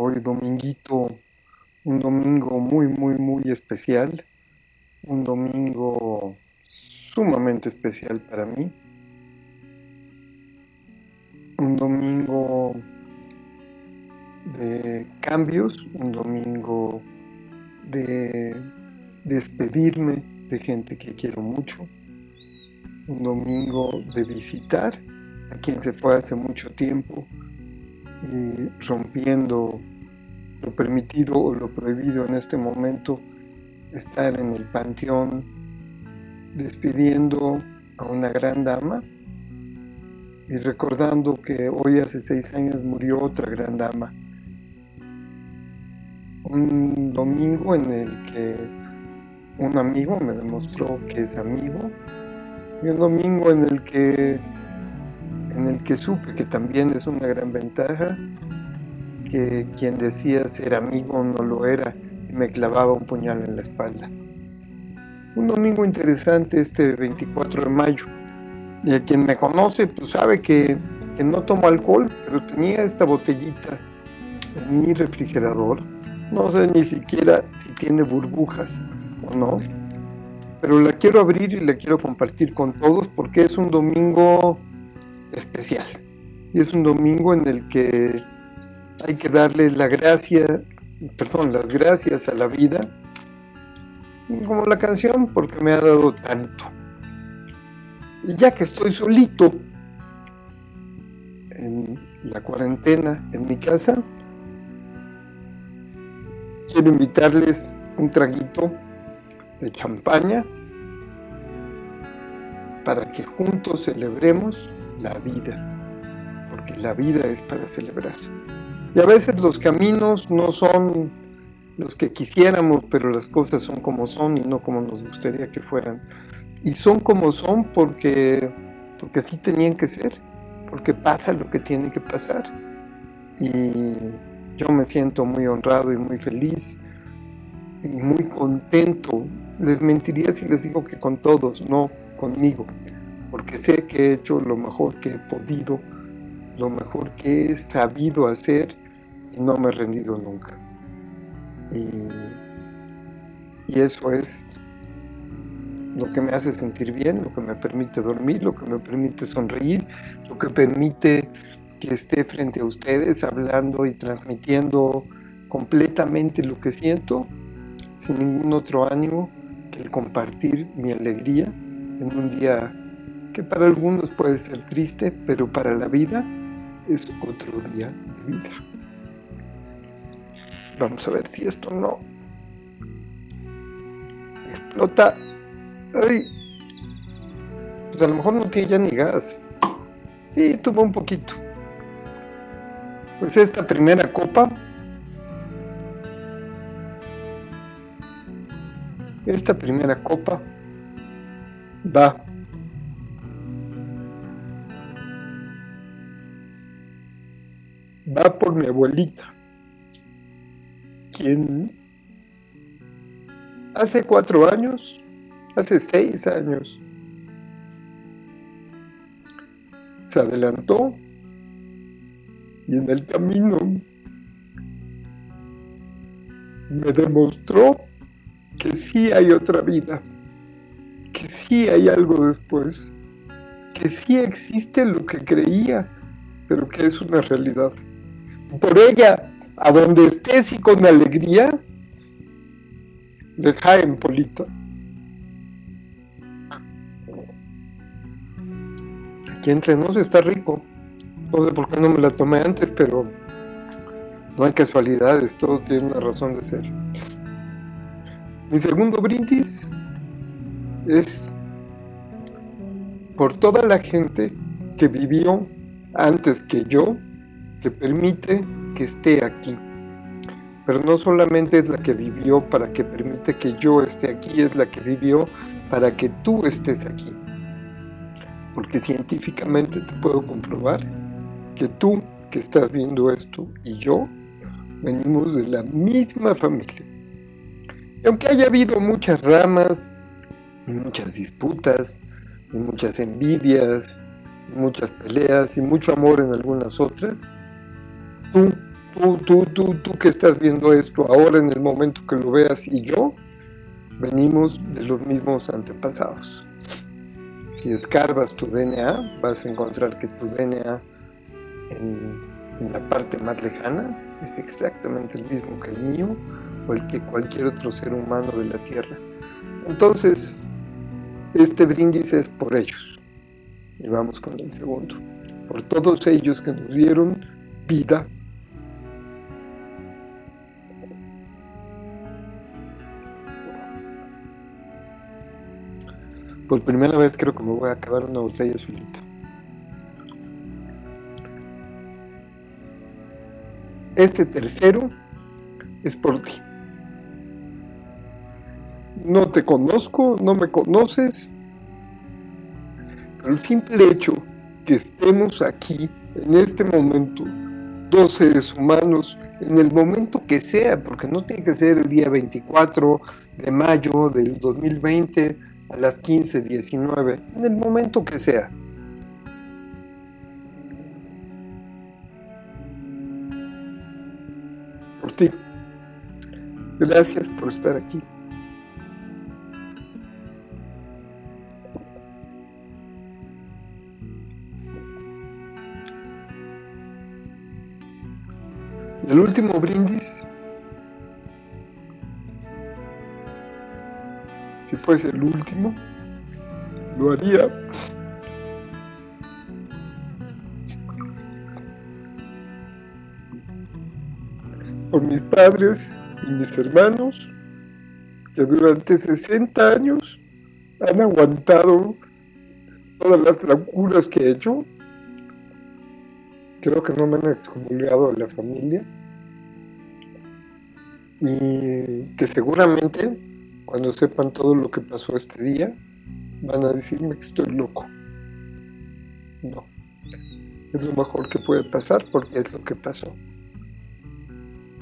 hoy dominguito, un domingo muy, muy, muy especial, un domingo sumamente especial para mí, un domingo de cambios, un domingo de despedirme de gente que quiero mucho, un domingo de visitar a quien se fue hace mucho tiempo y rompiendo lo permitido o lo prohibido en este momento, estar en el panteón despidiendo a una gran dama y recordando que hoy hace seis años murió otra gran dama. Un domingo en el que un amigo me demostró que es amigo y un domingo en el que en el que supe que también es una gran ventaja que quien decía ser amigo no lo era y me clavaba un puñal en la espalda. Un domingo interesante este 24 de mayo. Y a quien me conoce pues sabe que, que no tomo alcohol, pero tenía esta botellita en mi refrigerador. No sé ni siquiera si tiene burbujas o no, pero la quiero abrir y la quiero compartir con todos porque es un domingo especial. Y es un domingo en el que hay que darle la gracia, perdón, las gracias a la vida, como la canción, porque me ha dado tanto. Y ya que estoy solito en la cuarentena en mi casa, quiero invitarles un traguito de champaña para que juntos celebremos la vida, porque la vida es para celebrar. Y a veces los caminos no son los que quisiéramos, pero las cosas son como son y no como nos gustaría que fueran. Y son como son porque, porque así tenían que ser, porque pasa lo que tiene que pasar. Y yo me siento muy honrado y muy feliz y muy contento. Les mentiría si les digo que con todos, no conmigo, porque sé que he hecho lo mejor que he podido lo mejor que he sabido hacer y no me he rendido nunca. Y, eso es lo que me hace sentir bien, lo que me permite dormir, lo que me permite sonreír, lo que permite que esté frente a ustedes hablando y transmitiendo completamente lo que siento, sin ningún otro ánimo que el compartir mi alegría en un día para algunos puede ser triste, pero para la vida es otro día de vida. Vamos a ver si esto no explota. Ay. Pues a lo mejor no tiene ya ni gas. Sí, tuvo un poquito. Pues esta primera copa. Esta primera copa va por mi abuelita, quien hace cuatro años, hace seis años, se adelantó y en el camino me demostró que sí hay otra vida, que sí hay algo después, que sí existe lo que creía, pero que es una realidad por ella, a donde estés y con alegría, deja en Polito. Aquí entre nos está rico. No sé por qué no me la tomé antes, pero no hay casualidades, todos tienen una razón de ser. Mi segundo brindis es por toda la gente que vivió antes que yo que permite que esté aquí. Pero no solamente es la que vivió para que permite que yo esté aquí, es la que vivió para que tú estés aquí. Porque científicamente te puedo comprobar que tú que estás viendo esto y yo venimos de la misma familia. Y aunque haya habido muchas ramas, muchas disputas, muchas envidias, muchas peleas y mucho amor en algunas otras, tú, tú, tú, tú, tú que estás viendo esto ahora en el momento que lo veas y yo, venimos de los mismos antepasados. Si escarbas tu DNA, vas a encontrar que tu DNA en, la parte más lejana es exactamente el mismo que el mío o el que cualquier otro ser humano de la Tierra. Entonces, este brindis es por ellos. Y vamos con el segundo. Por todos ellos que nos dieron vida Por primera vez creo que me voy a acabar una botella solita. Este tercero es por ti. No te conozco, no me conoces, pero el simple hecho que estemos aquí en este momento, dos seres humanos, en el momento que sea, porque no tiene que ser el día 24 de mayo del 2020, a las 15, 19, en el momento que sea. Por ti. Gracias por estar aquí. El último brindis fuese el último, lo haría por mis padres y mis hermanos que durante 60 años han aguantado todas las locuras que he hecho. Creo que no me han excomulgado a la familia. Y que seguramente cuando sepan todo lo que pasó este día, van a decirme que estoy loco. No. Es lo mejor que puede pasar porque es lo que pasó.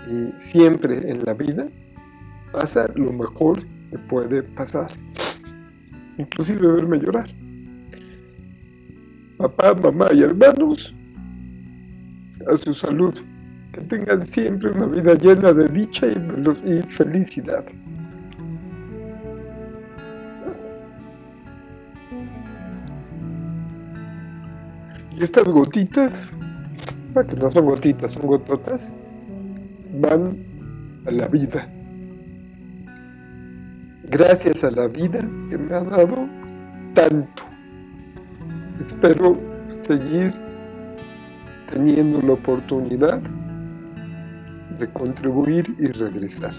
Y siempre en la vida pasa lo mejor que puede pasar. Inclusive verme llorar. Papá, mamá y hermanos, a su salud. Que tengan siempre una vida llena de dicha y felicidad. Y estas gotitas, que no son gotitas, son gototas, van a la vida. Gracias a la vida que me ha dado tanto. Espero seguir teniendo la oportunidad de contribuir y regresar.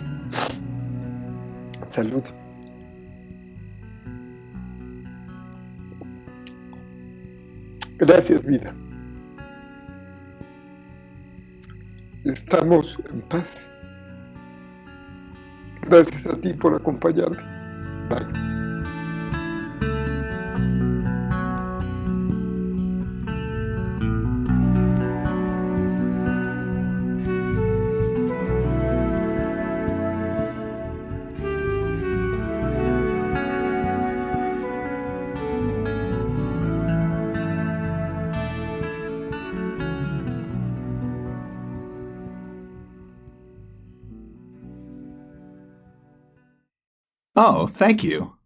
Salud. Gracias, vida. Estamos en paz. Gracias a ti por acompañarme. Bye. Oh, thank you.